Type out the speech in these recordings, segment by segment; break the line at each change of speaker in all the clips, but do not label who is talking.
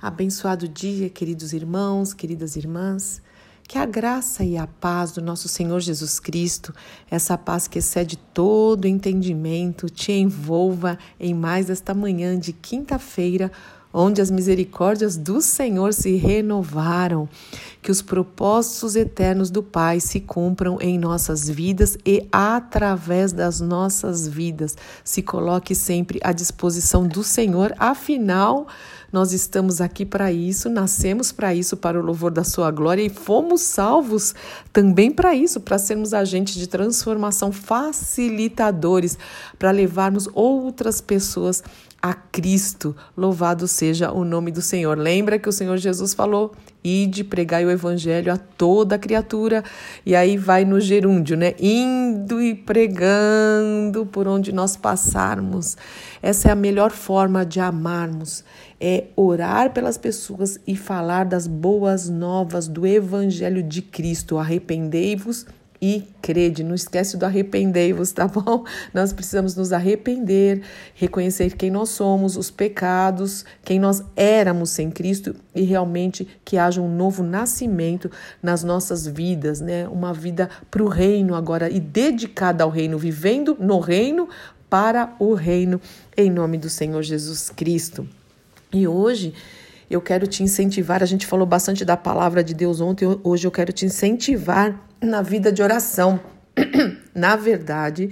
Abençoado dia, queridos irmãos, queridas irmãs. Que a graça e a paz do nosso Senhor Jesus Cristo, essa paz que excede todo entendimento, te envolva em mais esta manhã de quinta-feira, onde as misericórdias do Senhor se renovaram, que os propósitos eternos do Pai se cumpram em nossas vidas e através das nossas vidas. Se coloque sempre à disposição do Senhor, afinal, nós estamos aqui para isso, nascemos para isso, para o louvor da Sua glória e fomos salvos também para isso, para sermos agentes de transformação, facilitadores, para levarmos outras pessoas a Cristo. Louvado seja o nome do Senhor. Lembra que o Senhor Jesus falou: ide pregai o evangelho a toda criatura. E aí vai no gerúndio, né? Indo e pregando por onde nós passarmos. Essa é a melhor forma de amarmos. É orar pelas pessoas e falar das boas novas do evangelho de Cristo. Arrependei-vos e crede. Não esquece do arrependei-vos, tá bom? Nós precisamos nos arrepender, reconhecer quem nós somos, os pecados, quem nós éramos sem Cristo e realmente que haja um novo nascimento nas nossas vidas, né? Uma vida para o reino agora e dedicada ao reino, vivendo no reino para o reino, em nome do Senhor Jesus Cristo. E hoje eu quero te incentivar. A gente falou bastante da palavra de Deus ontem, hoje eu quero te incentivar na vida de oração. na verdade,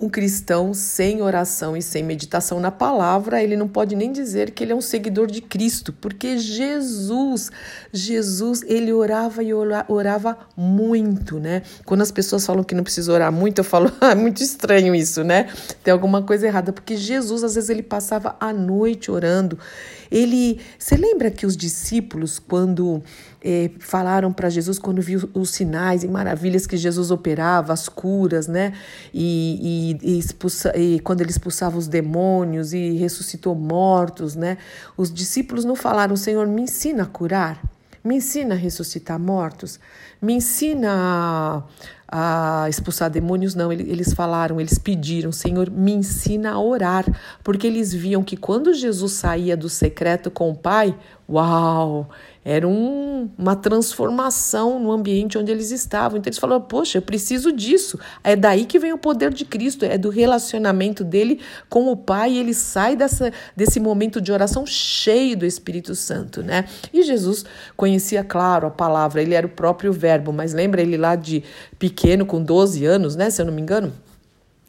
um cristão sem oração e sem meditação na palavra, ele não pode nem dizer que ele é um seguidor de Cristo, porque Jesus, Jesus, ele orava e orava muito, né? Quando as pessoas falam que não precisa orar muito, eu falo, ah, é muito estranho isso, né? Tem alguma coisa errada, porque Jesus, às vezes, ele passava a noite orando. Ele, você lembra que os discípulos, quando eh, falaram para Jesus, quando viu os sinais e maravilhas que Jesus operava, as curas, né? E, e, e, expulsa, e quando ele expulsava os demônios e ressuscitou mortos, né? Os discípulos não falaram, Senhor, me ensina a curar. Me ensina a ressuscitar mortos. Me ensina a, a expulsar demônios. Não, eles falaram, eles pediram, Senhor, me ensina a orar. Porque eles viam que quando Jesus saía do secreto com o Pai, uau! Era um, uma transformação no ambiente onde eles estavam. Então eles falaram: Poxa, eu preciso disso. É daí que vem o poder de Cristo, é do relacionamento dele com o Pai. E ele sai dessa, desse momento de oração cheio do Espírito Santo, né? E Jesus conhecia, claro, a palavra, ele era o próprio Verbo, mas lembra ele lá de pequeno, com 12 anos, né? Se eu não me engano?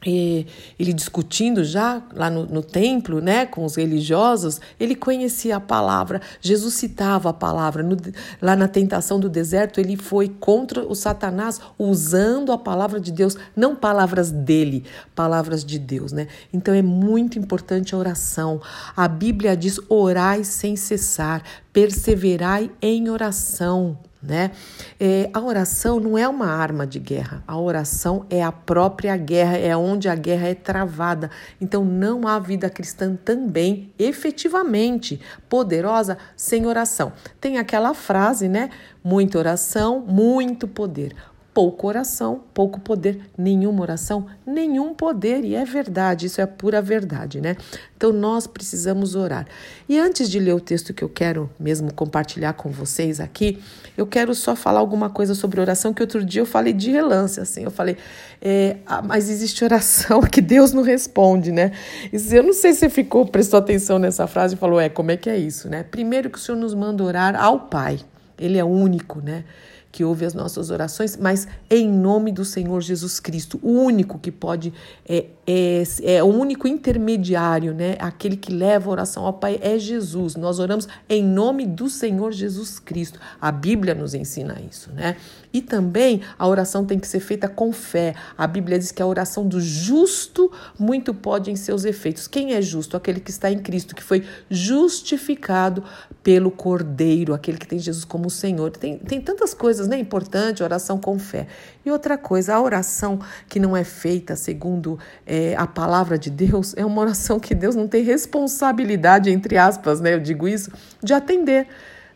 Ele discutindo já lá no, no, templo, né, com os religiosos, ele conhecia a palavra, Jesus citava a palavra. No, lá na tentação do deserto, ele foi contra o Satanás usando a palavra de Deus, não palavras dele, palavras de Deus, né? Então é muito importante a oração. A Bíblia diz: orai sem cessar, perseverai em oração né? É, a oração não é uma arma de guerra, a oração é a própria guerra, é onde a guerra é travada. Então não há vida cristã também efetivamente poderosa sem oração. Tem aquela frase, né? Muita oração, muito poder pouco oração, pouco poder, nenhuma oração, nenhum poder, e é verdade, isso é pura verdade, né? Então nós precisamos orar. E antes de ler o texto que eu quero mesmo compartilhar com vocês aqui, eu quero só falar alguma coisa sobre oração que outro dia eu falei de relance, assim, eu falei, é, ah, mas existe oração que Deus não responde, né? Eu não sei se você ficou, prestou atenção nessa frase e falou, é, como é que é isso, né? Primeiro que o Senhor nos manda orar ao Pai, Ele é único, né? Que ouve as nossas orações, mas em nome do Senhor Jesus Cristo, o único que pode, é, é, é o único intermediário, né? Aquele que leva a oração ao Pai é Jesus. Nós oramos em nome do Senhor Jesus Cristo. A Bíblia nos ensina isso, né? E também a oração tem que ser feita com fé. A Bíblia diz que a oração do justo muito pode em seus efeitos. Quem é justo? Aquele que está em Cristo, que foi justificado pelo Cordeiro, aquele que tem Jesus como Senhor. Tem, tem tantas coisas, né? Importante, oração com fé. E outra coisa, a oração que não é feita segundo é, a palavra de Deus é uma oração que Deus não tem responsabilidade, entre aspas, né? Eu digo isso, de atender.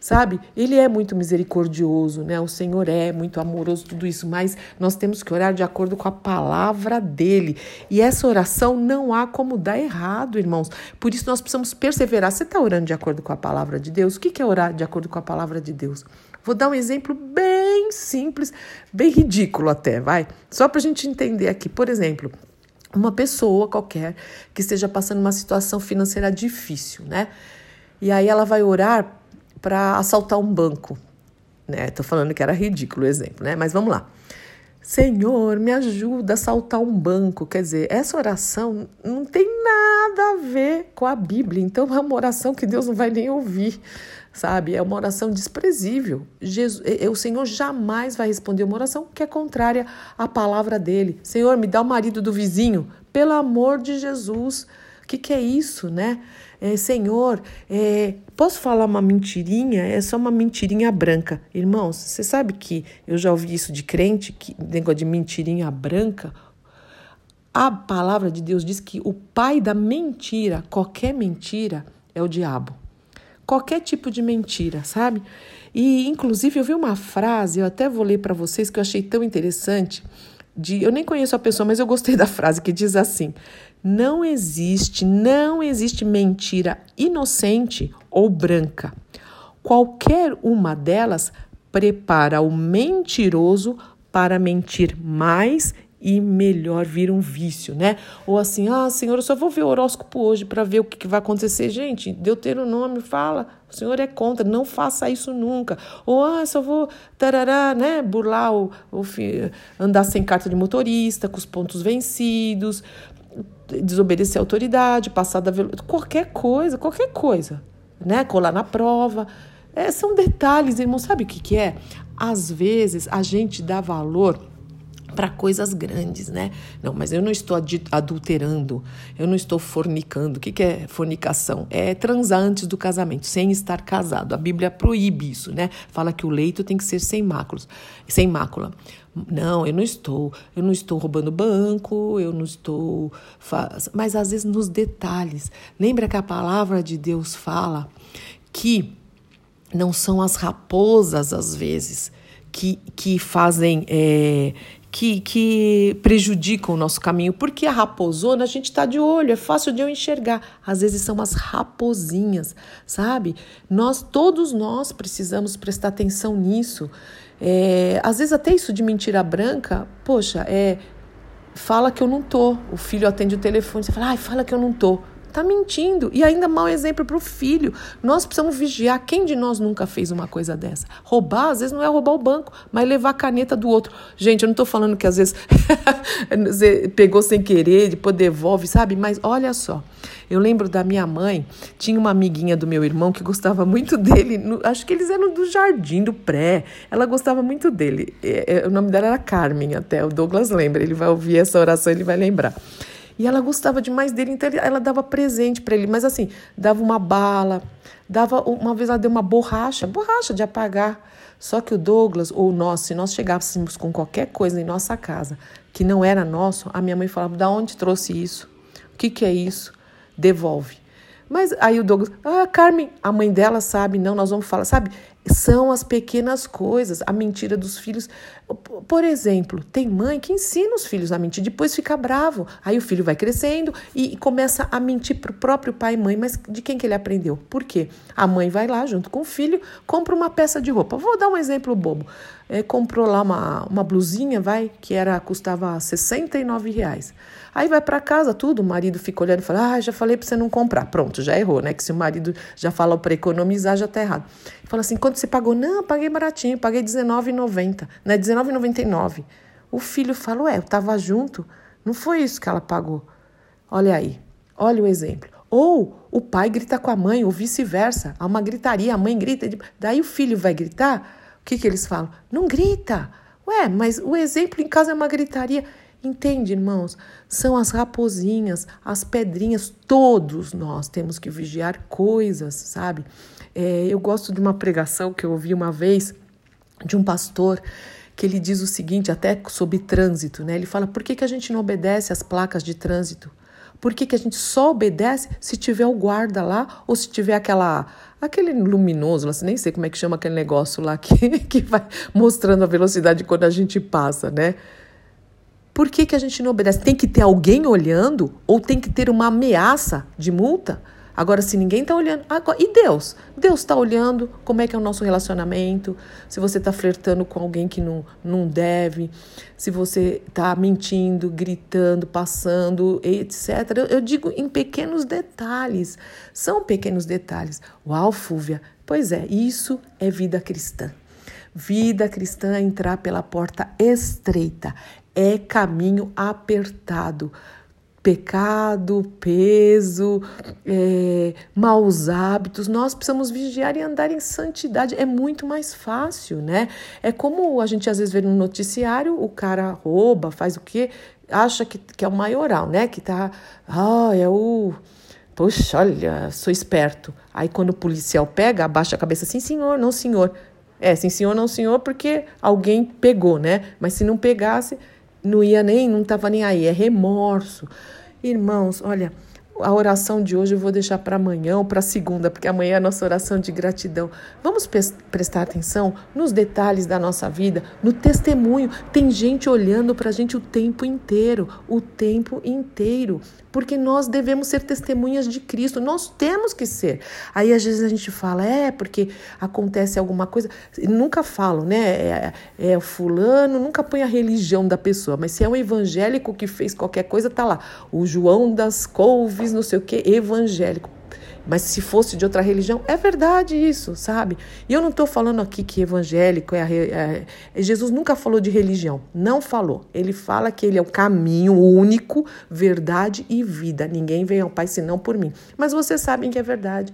Sabe? Ele é muito misericordioso, né? O Senhor é muito amoroso, tudo isso, mas nós temos que orar de acordo com a palavra dele. E essa oração não há como dar errado, irmãos. Por isso nós precisamos perseverar. Você está orando de acordo com a palavra de Deus? O que é orar de acordo com a palavra de Deus? Vou dar um exemplo bem simples, bem ridículo até, vai? Só para a gente entender aqui. Por exemplo, uma pessoa qualquer que esteja passando uma situação financeira difícil, né? E aí ela vai orar para assaltar um banco. Né? Tô falando que era ridículo o exemplo, né? Mas vamos lá. Senhor, me ajuda a assaltar um banco. Quer dizer, essa oração não tem nada a ver com a Bíblia. Então é uma oração que Deus não vai nem ouvir, sabe? É uma oração desprezível. Jesus, o Senhor jamais vai responder uma oração que é contrária à palavra dele. Senhor, me dá o marido do vizinho. Pelo amor de Jesus. O que, que é isso, né? É, Senhor, é, posso falar uma mentirinha? É só uma mentirinha branca. Irmãos, você sabe que eu já ouvi isso de crente, que negócio de mentirinha branca? A palavra de Deus diz que o pai da mentira, qualquer mentira, é o diabo. Qualquer tipo de mentira, sabe? E, inclusive, eu vi uma frase, eu até vou ler para vocês, que eu achei tão interessante. De, eu nem conheço a pessoa, mas eu gostei da frase que diz assim: não existe, não existe mentira inocente ou branca. Qualquer uma delas prepara o mentiroso para mentir mais e melhor vir um vício, né? Ou assim, ah, Senhor, eu só vou ver o horóscopo hoje para ver o que, que, vai acontecer. Gente, Deuteronômio fala, o Senhor é contra, não faça isso nunca. Ou, ah, só vou, tarará, né? Burlar o, o andar sem carta de motorista, com os pontos vencidos, desobedecer a autoridade, passar da qualquer coisa, qualquer coisa, né? Colar na prova. É, são detalhes, irmão. Sabe o que, que é? Às vezes a gente dá valor para coisas grandes, né? Não, mas eu não estou adulterando, eu não estou fornicando. O que, que é fornicação? É transar antes do casamento, sem estar casado. A Bíblia proíbe isso, né? Fala que o leito tem que ser sem máculos, sem mácula. Não, eu não estou, eu não estou roubando banco, eu não estou, mas às vezes nos detalhes. Lembra que a palavra de Deus fala que não são as raposas às vezes que, que fazem é, que, que prejudicam o nosso caminho, porque a raposona a gente está de olho, é fácil de eu enxergar. Às vezes são as raposinhas, sabe? Nós, todos nós precisamos prestar atenção nisso. É, às vezes até isso de mentira branca, poxa, é fala que eu não tô. O filho atende o telefone, você fala, ai, fala que eu não tô. Tá mentindo. E ainda mau exemplo para o filho. Nós precisamos vigiar. Quem de nós nunca fez uma coisa dessa? Roubar, às vezes, não é roubar o banco, mas levar a caneta do outro. Gente, eu não estou falando que às vezes você pegou sem querer, depois devolve, sabe? Mas olha só. Eu lembro da minha mãe, tinha uma amiguinha do meu irmão que gostava muito dele. No, acho que eles eram do jardim, do pré. Ela gostava muito dele. É, é, o nome dela era Carmen, até. O Douglas lembra. Ele vai ouvir essa oração, ele vai lembrar. E ela gostava demais dele, então ela dava presente para ele, mas assim, dava uma bala, dava uma vez ela deu uma borracha, borracha de apagar. Só que o Douglas ou nós, se nós chegássemos com qualquer coisa em nossa casa que não era nosso, a minha mãe falava: "Da onde trouxe isso? O que que é isso? Devolve". Mas aí o Douglas, ah, Carmen, a mãe dela sabe, não, nós vamos falar, sabe? São as pequenas coisas, a mentira dos filhos. Por exemplo, tem mãe que ensina os filhos a mentir, depois fica bravo. Aí o filho vai crescendo e começa a mentir para o próprio pai e mãe. Mas de quem que ele aprendeu? Por quê? A mãe vai lá junto com o filho, compra uma peça de roupa. Vou dar um exemplo bobo. É, comprou lá uma, uma blusinha, vai, que era custava 69 reais. Aí vai para casa, tudo, o marido fica olhando e fala: Ah, já falei para você não comprar. Pronto, já errou, né? Que se o marido já fala para economizar, já tá errado. Fala assim: quanto você pagou? Não, paguei baratinho, paguei R$19,90, né? R$19,99. O filho fala: Ué, eu tava junto, não foi isso que ela pagou. Olha aí, olha o exemplo. Ou o pai grita com a mãe, ou vice-versa. Há uma gritaria, a mãe grita, daí o filho vai gritar. O que, que eles falam? Não grita. Ué, mas o exemplo em casa é uma gritaria. Entende, irmãos? São as raposinhas, as pedrinhas, todos nós temos que vigiar coisas, sabe? É, eu gosto de uma pregação que eu ouvi uma vez de um pastor que ele diz o seguinte, até sobre trânsito, né? Ele fala: por que, que a gente não obedece às placas de trânsito? Por que, que a gente só obedece se tiver o guarda lá ou se tiver aquela aquele luminoso, assim, nem sei como é que chama aquele negócio lá que, que vai mostrando a velocidade quando a gente passa, né? Por que, que a gente não obedece? Tem que ter alguém olhando ou tem que ter uma ameaça de multa? Agora, se ninguém está olhando, agora, e Deus? Deus está olhando como é que é o nosso relacionamento, se você está flertando com alguém que não, não deve, se você está mentindo, gritando, passando, etc. Eu, eu digo em pequenos detalhes, são pequenos detalhes. Uau, Fúvia, pois é, isso é vida cristã. Vida cristã é entrar pela porta estreita, é caminho apertado pecado, peso, é, maus hábitos, nós precisamos vigiar e andar em santidade. É muito mais fácil, né? É como a gente às vezes vê no noticiário, o cara rouba, faz o quê? Acha que, que é o maioral, né? Que tá, ah, é o... Poxa, olha, sou esperto. Aí quando o policial pega, abaixa a cabeça, sim senhor, não senhor. É, sim senhor, não senhor, porque alguém pegou, né? Mas se não pegasse, não ia nem, não estava nem aí, é remorso. Irmãos, olha, a oração de hoje eu vou deixar para amanhã ou para segunda, porque amanhã é a nossa oração de gratidão. Vamos prestar atenção nos detalhes da nossa vida, no testemunho. Tem gente olhando para a gente o tempo inteiro, o tempo inteiro, porque nós devemos ser testemunhas de Cristo. Nós temos que ser. Aí às vezes a gente fala, é porque acontece alguma coisa. Nunca falo, né? É, é o fulano, nunca põe a religião da pessoa, mas se é um evangélico que fez qualquer coisa, tá lá. O João das Couves não sei o que, evangélico. Mas se fosse de outra religião, é verdade isso, sabe? E eu não estou falando aqui que evangélico é, a, é, Jesus nunca falou de religião, não falou. Ele fala que ele é o caminho único, verdade e vida. Ninguém vem ao Pai senão por mim. Mas vocês sabem que é verdade.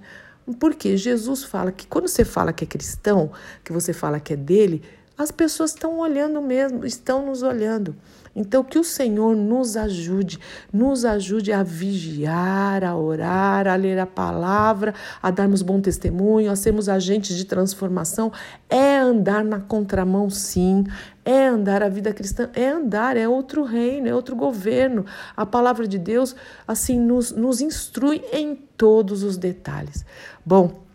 Porque Jesus fala que quando você fala que é cristão, que você fala que é dele, as pessoas estão olhando mesmo, estão nos olhando. Então, que o Senhor nos ajude, nos ajude a vigiar, a orar, a ler a palavra, a darmos bom testemunho, a sermos agentes de transformação. É andar na contramão, sim. É andar a vida cristã, é andar, é outro reino, é outro governo. A palavra de Deus, assim, nos, nos instrui em todos os detalhes. Bom,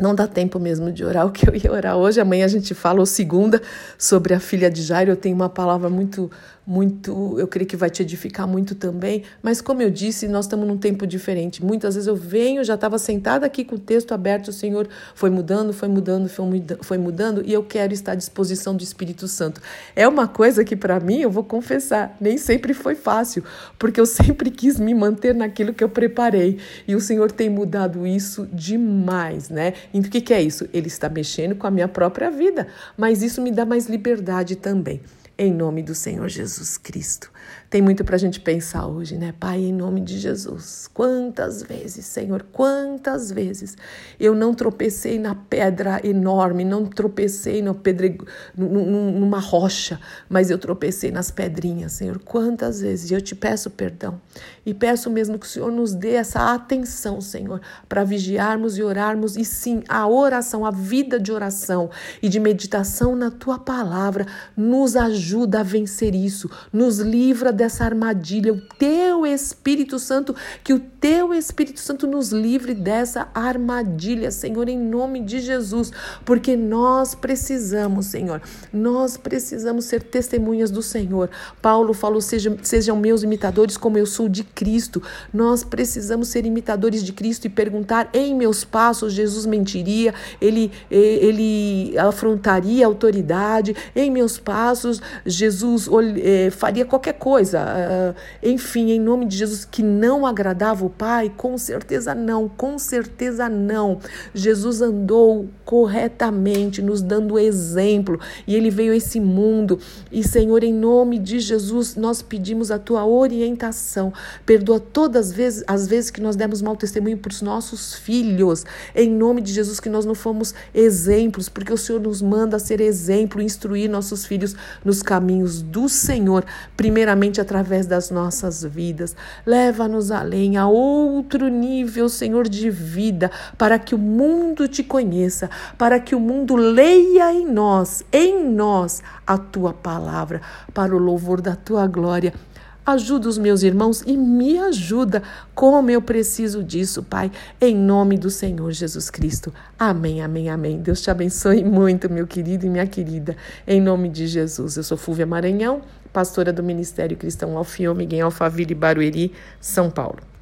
não dá tempo mesmo de orar o que eu ia orar hoje. Amanhã a gente fala, ou segunda, sobre a filha de Jairo. Eu tenho uma palavra muito muito, eu creio que vai te edificar muito também. Mas como eu disse, nós estamos num tempo diferente. Muitas vezes eu venho, já estava sentada aqui com o texto aberto, o Senhor foi mudando, foi mudando, foi mudando, e eu quero estar à disposição do Espírito Santo. É uma coisa que para mim, eu vou confessar, nem sempre foi fácil, porque eu sempre quis me manter naquilo que eu preparei. E o Senhor tem mudado isso demais, né? E o que, que é isso? Ele está mexendo com a minha própria vida, mas isso me dá mais liberdade também em nome do Senhor Jesus Cristo. Tem muito para a gente pensar hoje, né? Pai, em nome de Jesus. Quantas vezes, Senhor, quantas vezes eu não tropecei na pedra enorme, não tropecei no pedre... numa rocha, mas eu tropecei nas pedrinhas, Senhor. Quantas vezes? E eu te peço perdão. E peço mesmo que o Senhor nos dê essa atenção, Senhor, para vigiarmos e orarmos. E sim, a oração, a vida de oração e de meditação na tua palavra nos ajuda a vencer isso, nos livra dessa armadilha. O teu Espírito Santo, que o teu Espírito Santo nos livre dessa armadilha, Senhor, em nome de Jesus, porque nós precisamos, Senhor, nós precisamos ser testemunhas do Senhor. Paulo falou: sejam, sejam meus imitadores, como eu sou de Cristo. Nós precisamos ser imitadores de Cristo e perguntar: em meus passos, Jesus mentiria, ele, ele afrontaria a autoridade, em meus passos, Jesus eh, faria qualquer coisa coisa, uh, enfim, em nome de Jesus, que não agradava o Pai? Com certeza não, com certeza não. Jesus andou corretamente, nos dando exemplo, e ele veio a esse mundo. E, Senhor, em nome de Jesus, nós pedimos a tua orientação. Perdoa todas as vezes, as vezes que nós demos mau testemunho para os nossos filhos. Em nome de Jesus, que nós não fomos exemplos, porque o Senhor nos manda ser exemplo, instruir nossos filhos nos caminhos do Senhor, primeiramente através das nossas vidas. Leva-nos além, a outro nível, Senhor, de vida, para que o mundo te conheça, para que o mundo leia em nós, em nós, a tua palavra, para o louvor da tua glória. Ajuda os meus irmãos e me ajuda, como eu preciso disso, Pai, em nome do Senhor Jesus Cristo. Amém, amém, amém. Deus te abençoe muito, meu querido e minha querida, em nome de Jesus. Eu sou Fúvia Maranhão pastora do Ministério Cristão Alfio Miguel Alfaville Barueri, São Paulo.